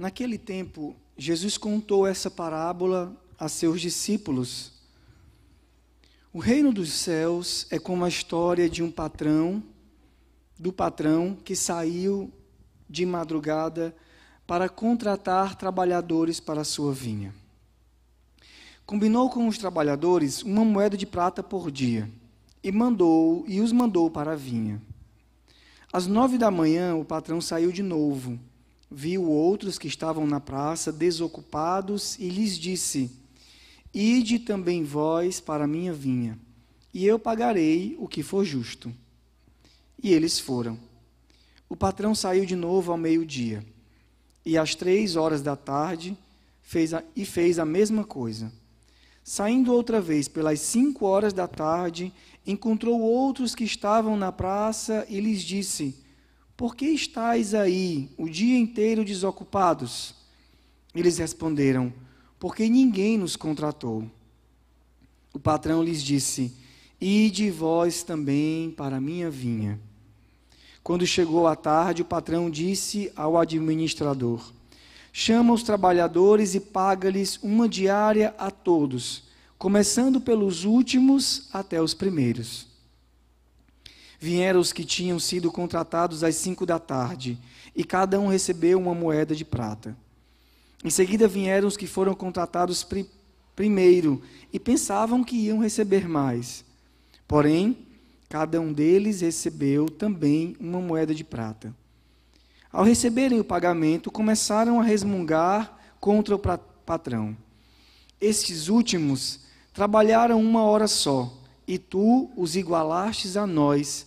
Naquele tempo, Jesus contou essa parábola a seus discípulos. O reino dos céus é como a história de um patrão, do patrão que saiu de madrugada para contratar trabalhadores para a sua vinha. Combinou com os trabalhadores uma moeda de prata por dia e mandou e os mandou para a vinha. Às nove da manhã, o patrão saiu de novo viu outros que estavam na praça desocupados e lhes disse: Ide também vós para a minha vinha, e eu pagarei o que for justo. E eles foram. O patrão saiu de novo ao meio-dia, e às três horas da tarde fez a, e fez a mesma coisa. Saindo outra vez pelas cinco horas da tarde, encontrou outros que estavam na praça e lhes disse: por que estáis aí o dia inteiro desocupados? Eles responderam: Porque ninguém nos contratou. O patrão lhes disse: Ide vós também para a minha vinha. Quando chegou a tarde, o patrão disse ao administrador: Chama os trabalhadores e paga-lhes uma diária a todos, começando pelos últimos até os primeiros. Vieram os que tinham sido contratados às cinco da tarde, e cada um recebeu uma moeda de prata. Em seguida vieram os que foram contratados pri primeiro, e pensavam que iam receber mais. Porém, cada um deles recebeu também uma moeda de prata. Ao receberem o pagamento, começaram a resmungar contra o patrão. Estes últimos trabalharam uma hora só, e tu os igualastes a nós,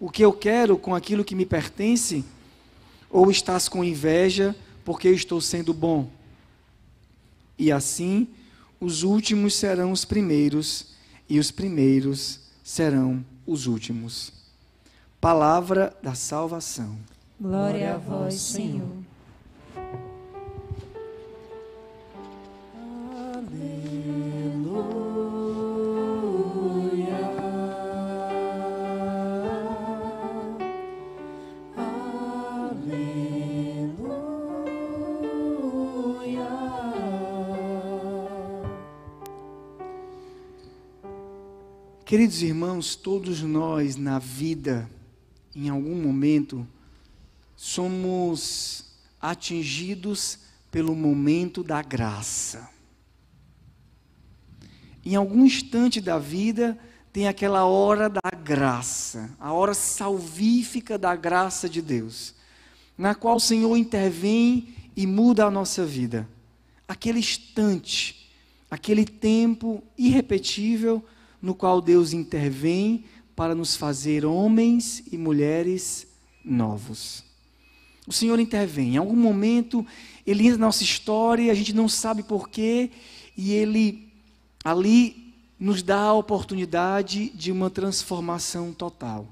o que eu quero com aquilo que me pertence? Ou estás com inveja porque eu estou sendo bom? E assim, os últimos serão os primeiros, e os primeiros serão os últimos. Palavra da salvação. Glória a vós, Senhor. Queridos irmãos, todos nós na vida, em algum momento, somos atingidos pelo momento da graça. Em algum instante da vida, tem aquela hora da graça, a hora salvífica da graça de Deus, na qual o Senhor intervém e muda a nossa vida. Aquele instante, aquele tempo irrepetível no qual Deus intervém para nos fazer homens e mulheres novos. O Senhor intervém. Em algum momento, Ele entra na nossa história, a gente não sabe porquê, e Ele ali nos dá a oportunidade de uma transformação total.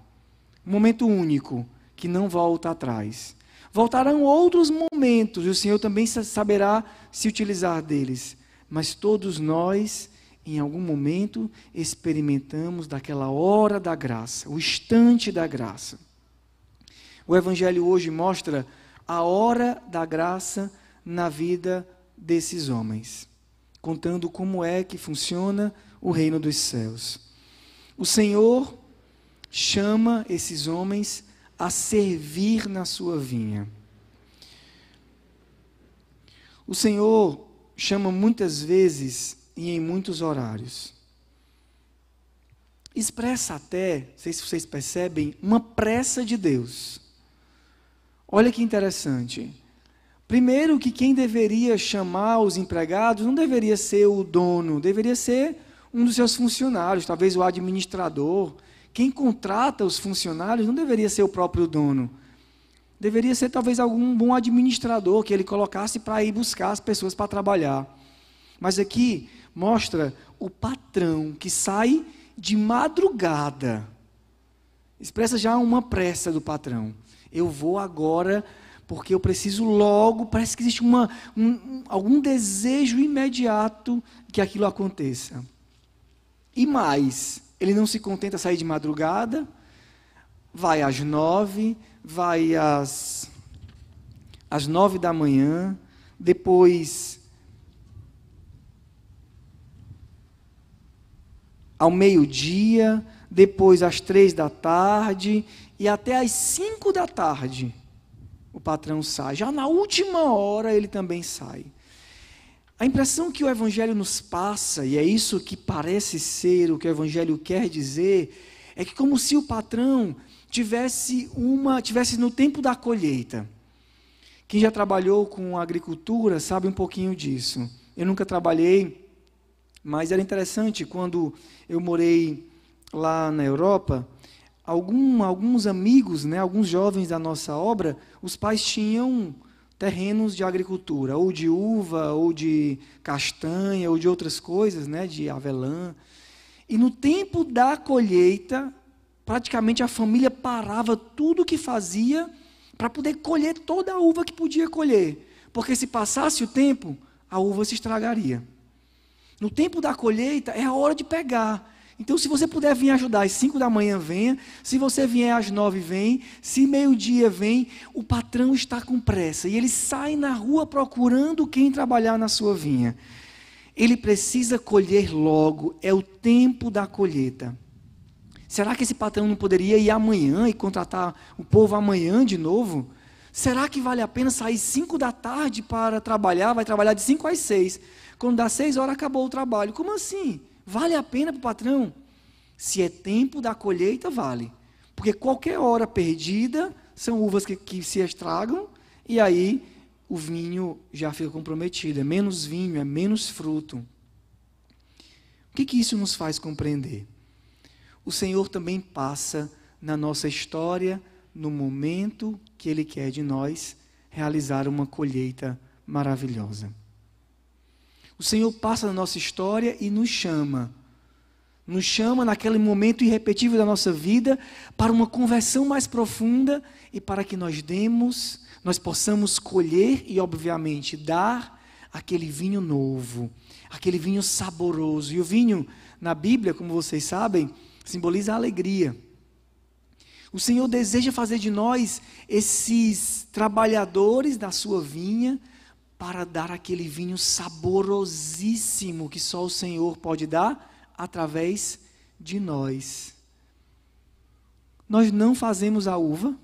Um momento único, que não volta atrás. Voltarão outros momentos, e o Senhor também saberá se utilizar deles. Mas todos nós em algum momento experimentamos daquela hora da graça, o instante da graça. O Evangelho hoje mostra a hora da graça na vida desses homens, contando como é que funciona o reino dos céus. O Senhor chama esses homens a servir na sua vinha. O Senhor chama muitas vezes e em muitos horários. Expressa até, não sei se vocês percebem, uma pressa de Deus. Olha que interessante. Primeiro, que quem deveria chamar os empregados não deveria ser o dono, deveria ser um dos seus funcionários, talvez o administrador. Quem contrata os funcionários não deveria ser o próprio dono. Deveria ser talvez algum bom administrador que ele colocasse para ir buscar as pessoas para trabalhar. Mas aqui mostra o patrão que sai de madrugada. Expressa já uma pressa do patrão. Eu vou agora porque eu preciso logo, parece que existe uma, um, algum desejo imediato que aquilo aconteça. E mais, ele não se contenta sair de madrugada, vai às nove, vai às, às nove da manhã, depois ao meio-dia, depois às três da tarde e até às cinco da tarde o patrão sai. Já na última hora ele também sai. A impressão que o Evangelho nos passa, e é isso que parece ser o que o Evangelho quer dizer, é que como se o patrão tivesse uma, tivesse no tempo da colheita. Quem já trabalhou com agricultura sabe um pouquinho disso. Eu nunca trabalhei, mas era interessante quando eu morei lá na Europa, algum, alguns amigos, né, alguns jovens da nossa obra, os pais tinham terrenos de agricultura, ou de uva, ou de castanha, ou de outras coisas, né, de avelã. E no tempo da colheita, praticamente a família parava tudo o que fazia para poder colher toda a uva que podia colher. Porque se passasse o tempo, a uva se estragaria. No tempo da colheita é a hora de pegar. Então, se você puder vir ajudar às 5 da manhã, venha. Se você vier às 9, vem. Se meio-dia, vem. O patrão está com pressa e ele sai na rua procurando quem trabalhar na sua vinha. Ele precisa colher logo, é o tempo da colheita. Será que esse patrão não poderia ir amanhã e contratar o povo amanhã de novo? Será que vale a pena sair 5 da tarde para trabalhar? Vai trabalhar de 5 às 6. Quando dá 6 horas, acabou o trabalho. Como assim? Vale a pena para o patrão? Se é tempo da colheita, vale. Porque qualquer hora perdida são uvas que, que se estragam e aí o vinho já fica comprometido. É menos vinho, é menos fruto. O que, que isso nos faz compreender? O Senhor também passa na nossa história, no momento que Ele quer de nós realizar uma colheita maravilhosa. O Senhor passa na nossa história e nos chama. Nos chama naquele momento irrepetível da nossa vida para uma conversão mais profunda e para que nós demos, nós possamos colher e, obviamente, dar aquele vinho novo, aquele vinho saboroso. E o vinho, na Bíblia, como vocês sabem, simboliza a alegria. O Senhor deseja fazer de nós esses trabalhadores da sua vinha, para dar aquele vinho saborosíssimo que só o Senhor pode dar através de nós. Nós não fazemos a uva,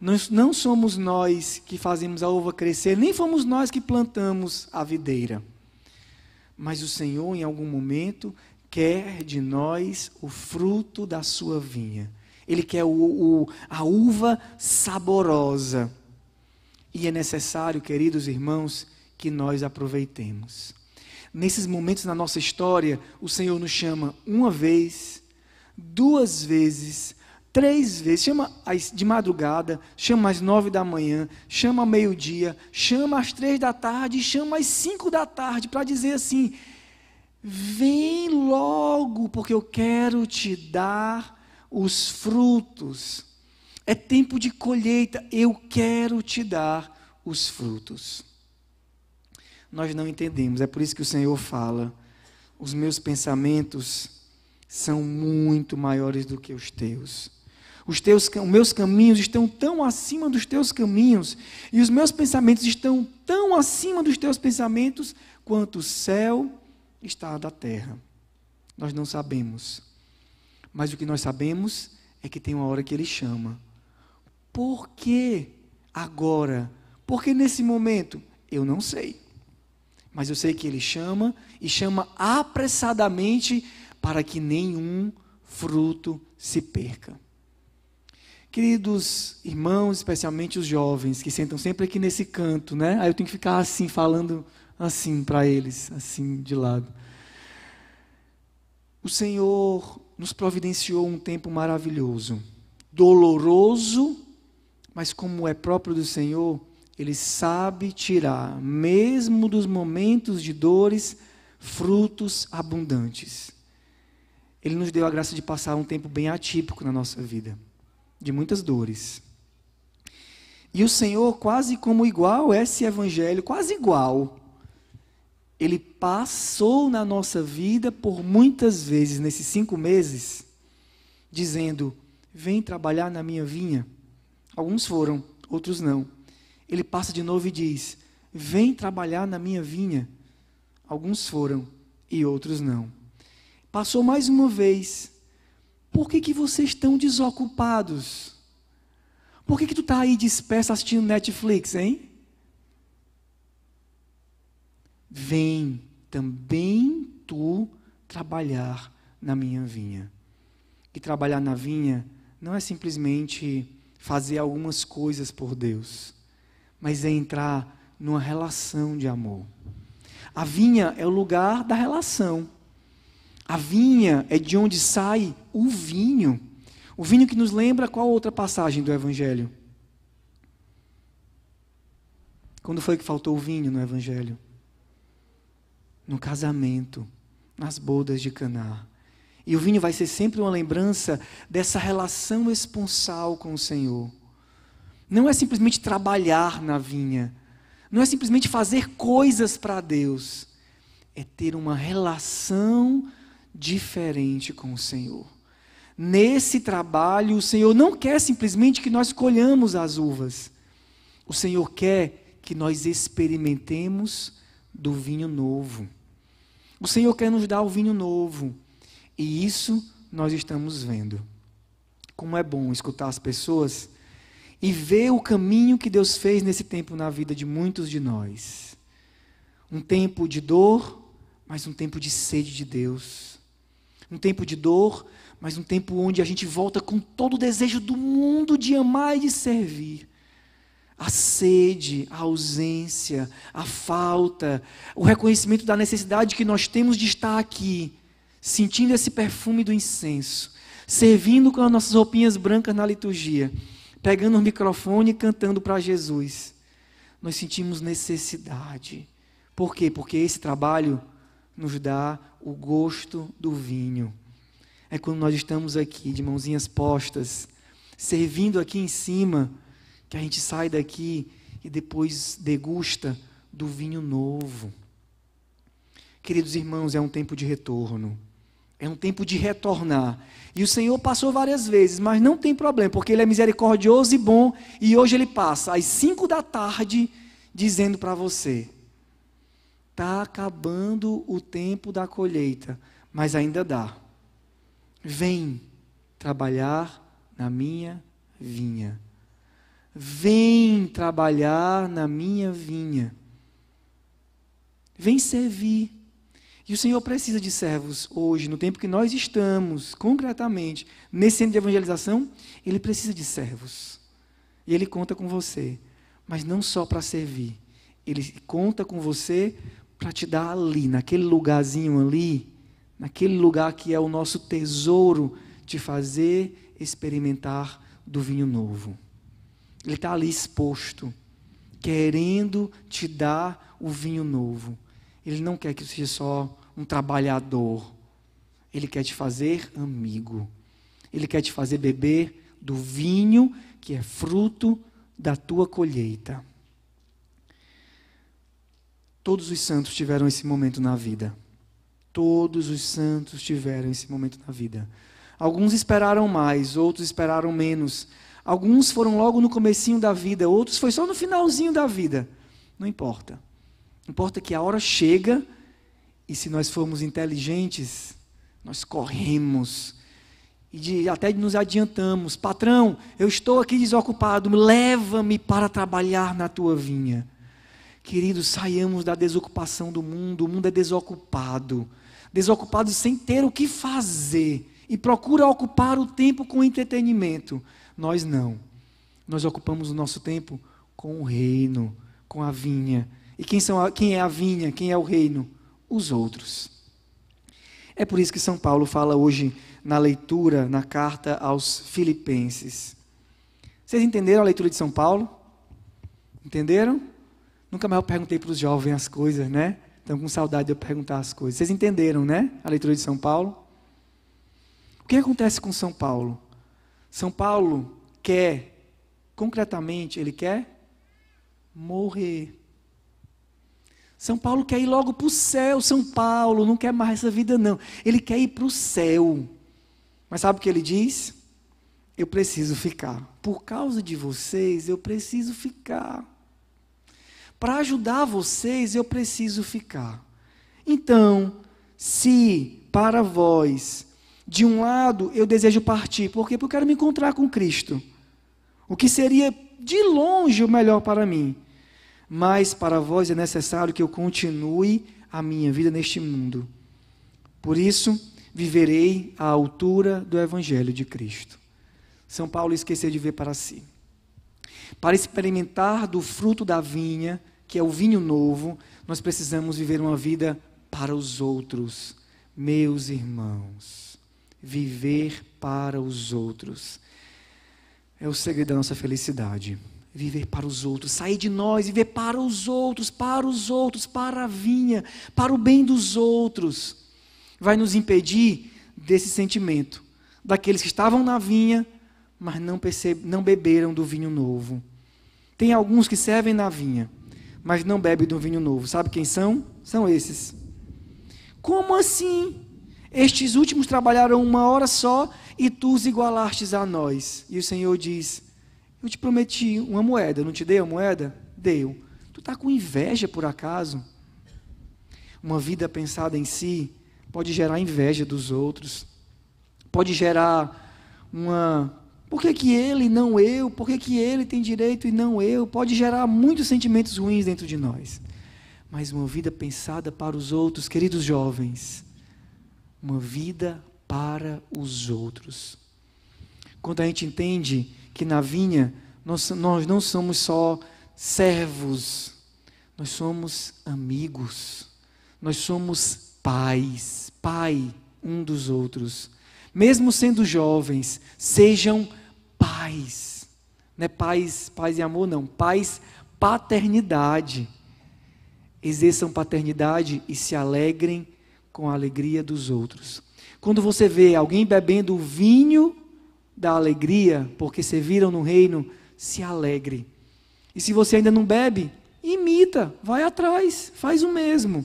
nós, não somos nós que fazemos a uva crescer, nem fomos nós que plantamos a videira. Mas o Senhor, em algum momento, quer de nós o fruto da sua vinha. Ele quer o, o, a uva saborosa. E é necessário, queridos irmãos, que nós aproveitemos. Nesses momentos na nossa história, o Senhor nos chama uma vez, duas vezes, três vezes, chama de madrugada, chama às nove da manhã, chama ao meio-dia, chama às três da tarde, chama às cinco da tarde, para dizer assim: vem logo, porque eu quero te dar os frutos é tempo de colheita, eu quero te dar os frutos. Nós não entendemos, é por isso que o Senhor fala: os meus pensamentos são muito maiores do que os teus. Os, teus, os meus caminhos estão tão acima dos teus caminhos, e os meus pensamentos estão tão acima dos teus pensamentos, quanto o céu está da terra. Nós não sabemos, mas o que nós sabemos é que tem uma hora que Ele chama por que agora? Por que nesse momento? Eu não sei. Mas eu sei que ele chama e chama apressadamente para que nenhum fruto se perca. Queridos irmãos, especialmente os jovens que sentam sempre aqui nesse canto, né? Aí eu tenho que ficar assim falando assim para eles, assim de lado. O Senhor nos providenciou um tempo maravilhoso, doloroso, mas como é próprio do Senhor, Ele sabe tirar, mesmo dos momentos de dores, frutos abundantes. Ele nos deu a graça de passar um tempo bem atípico na nossa vida, de muitas dores. E o Senhor, quase como igual esse evangelho, quase igual, ele passou na nossa vida por muitas vezes, nesses cinco meses, dizendo: Vem trabalhar na minha vinha. Alguns foram, outros não. Ele passa de novo e diz: Vem trabalhar na minha vinha. Alguns foram e outros não. Passou mais uma vez. Por que, que vocês estão desocupados? Por que, que tu está aí disperso assistindo Netflix, hein? Vem também tu trabalhar na minha vinha. E trabalhar na vinha não é simplesmente fazer algumas coisas por Deus, mas é entrar numa relação de amor. A vinha é o lugar da relação. A vinha é de onde sai o vinho. O vinho que nos lembra qual outra passagem do Evangelho? Quando foi que faltou o vinho no Evangelho? No casamento, nas bodas de Caná. E o vinho vai ser sempre uma lembrança dessa relação esponsal com o Senhor. Não é simplesmente trabalhar na vinha, não é simplesmente fazer coisas para Deus, é ter uma relação diferente com o Senhor. Nesse trabalho, o Senhor não quer simplesmente que nós colhamos as uvas. O Senhor quer que nós experimentemos do vinho novo. O Senhor quer nos dar o vinho novo. E isso nós estamos vendo. Como é bom escutar as pessoas e ver o caminho que Deus fez nesse tempo na vida de muitos de nós. Um tempo de dor, mas um tempo de sede de Deus um tempo de dor, mas um tempo onde a gente volta com todo o desejo do mundo de amar e de servir. A sede, a ausência, a falta, o reconhecimento da necessidade que nós temos de estar aqui, sentindo esse perfume do incenso, servindo com as nossas roupinhas brancas na liturgia, pegando o microfone e cantando para Jesus. Nós sentimos necessidade. Por quê? Porque esse trabalho nos dá o gosto do vinho. É quando nós estamos aqui, de mãozinhas postas, servindo aqui em cima, que a gente sai daqui e depois degusta do vinho novo. Queridos irmãos, é um tempo de retorno. É um tempo de retornar. E o Senhor passou várias vezes, mas não tem problema, porque Ele é misericordioso e bom. E hoje Ele passa às cinco da tarde, dizendo para você: Está acabando o tempo da colheita, mas ainda dá. Vem trabalhar na minha vinha. Vem trabalhar na minha vinha. Vem servir. E o Senhor precisa de servos hoje, no tempo que nós estamos, concretamente, nesse centro de evangelização, Ele precisa de servos. E Ele conta com você, mas não só para servir. Ele conta com você para te dar ali, naquele lugarzinho ali, naquele lugar que é o nosso tesouro, te fazer experimentar do vinho novo. Ele está ali exposto, querendo te dar o vinho novo. Ele não quer que você seja só um trabalhador. Ele quer te fazer amigo. Ele quer te fazer beber do vinho que é fruto da tua colheita. Todos os santos tiveram esse momento na vida. Todos os santos tiveram esse momento na vida. Alguns esperaram mais, outros esperaram menos. Alguns foram logo no comecinho da vida, outros foi só no finalzinho da vida. Não importa. Importa que a hora chega e se nós formos inteligentes, nós corremos e de, até nos adiantamos. Patrão, eu estou aqui desocupado, leva-me para trabalhar na tua vinha. Queridos, saiamos da desocupação do mundo. O mundo é desocupado. Desocupado sem ter o que fazer. E procura ocupar o tempo com entretenimento. Nós não. Nós ocupamos o nosso tempo com o reino, com a vinha. E quem, são, quem é a vinha? Quem é o reino? Os outros. É por isso que São Paulo fala hoje na leitura, na carta aos Filipenses. Vocês entenderam a leitura de São Paulo? Entenderam? Nunca mais eu perguntei para os jovens as coisas, né? Estão com saudade de eu perguntar as coisas. Vocês entenderam, né? A leitura de São Paulo? O que acontece com São Paulo? São Paulo quer, concretamente, ele quer morrer. São Paulo quer ir logo para o céu. São Paulo não quer mais essa vida, não. Ele quer ir para o céu. Mas sabe o que ele diz? Eu preciso ficar. Por causa de vocês, eu preciso ficar. Para ajudar vocês, eu preciso ficar. Então, se para vós, de um lado, eu desejo partir, por quê? Porque eu quero me encontrar com Cristo. O que seria de longe o melhor para mim mas para vós é necessário que eu continue a minha vida neste mundo. Por isso, viverei à altura do Evangelho de Cristo. São Paulo esqueceu de ver para si. Para experimentar do fruto da vinha, que é o vinho novo, nós precisamos viver uma vida para os outros, meus irmãos. Viver para os outros é o segredo da nossa felicidade viver para os outros, sair de nós, viver para os outros, para os outros, para a vinha, para o bem dos outros, vai nos impedir desse sentimento, daqueles que estavam na vinha, mas não, percebe, não beberam do vinho novo. Tem alguns que servem na vinha, mas não bebem do vinho novo. Sabe quem são? São esses. Como assim? Estes últimos trabalharam uma hora só e tu os igualastes a nós. E o Senhor diz: eu te prometi uma moeda, não te dei a moeda? Deu. Tu está com inveja por acaso? Uma vida pensada em si pode gerar inveja dos outros, pode gerar uma. Por que, que ele, não eu? Por que, que ele tem direito e não eu? Pode gerar muitos sentimentos ruins dentro de nós. Mas uma vida pensada para os outros, queridos jovens, uma vida para os outros. Quando a gente entende que na vinha nós, nós não somos só servos, nós somos amigos, nós somos pais, pai um dos outros. Mesmo sendo jovens, sejam pais. Não é pais, pais e amor, não. Pais, paternidade. Exerçam paternidade e se alegrem com a alegria dos outros. Quando você vê alguém bebendo vinho da alegria, porque serviram no reino, se alegre. E se você ainda não bebe, imita, vai atrás, faz o mesmo.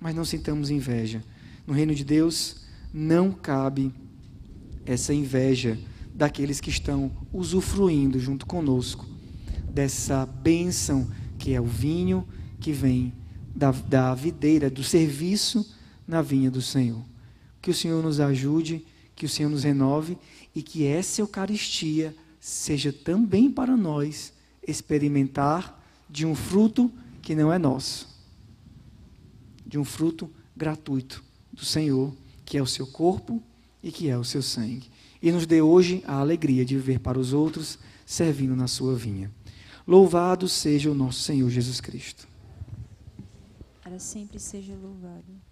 Mas não sintamos inveja. No reino de Deus não cabe essa inveja daqueles que estão usufruindo junto conosco dessa bênção que é o vinho que vem da, da videira, do serviço na vinha do Senhor. Que o Senhor nos ajude, que o Senhor nos renove e que essa Eucaristia seja também para nós experimentar de um fruto que não é nosso, de um fruto gratuito do Senhor, que é o seu corpo e que é o seu sangue. E nos dê hoje a alegria de viver para os outros, servindo na sua vinha. Louvado seja o nosso Senhor Jesus Cristo. Para sempre seja louvado.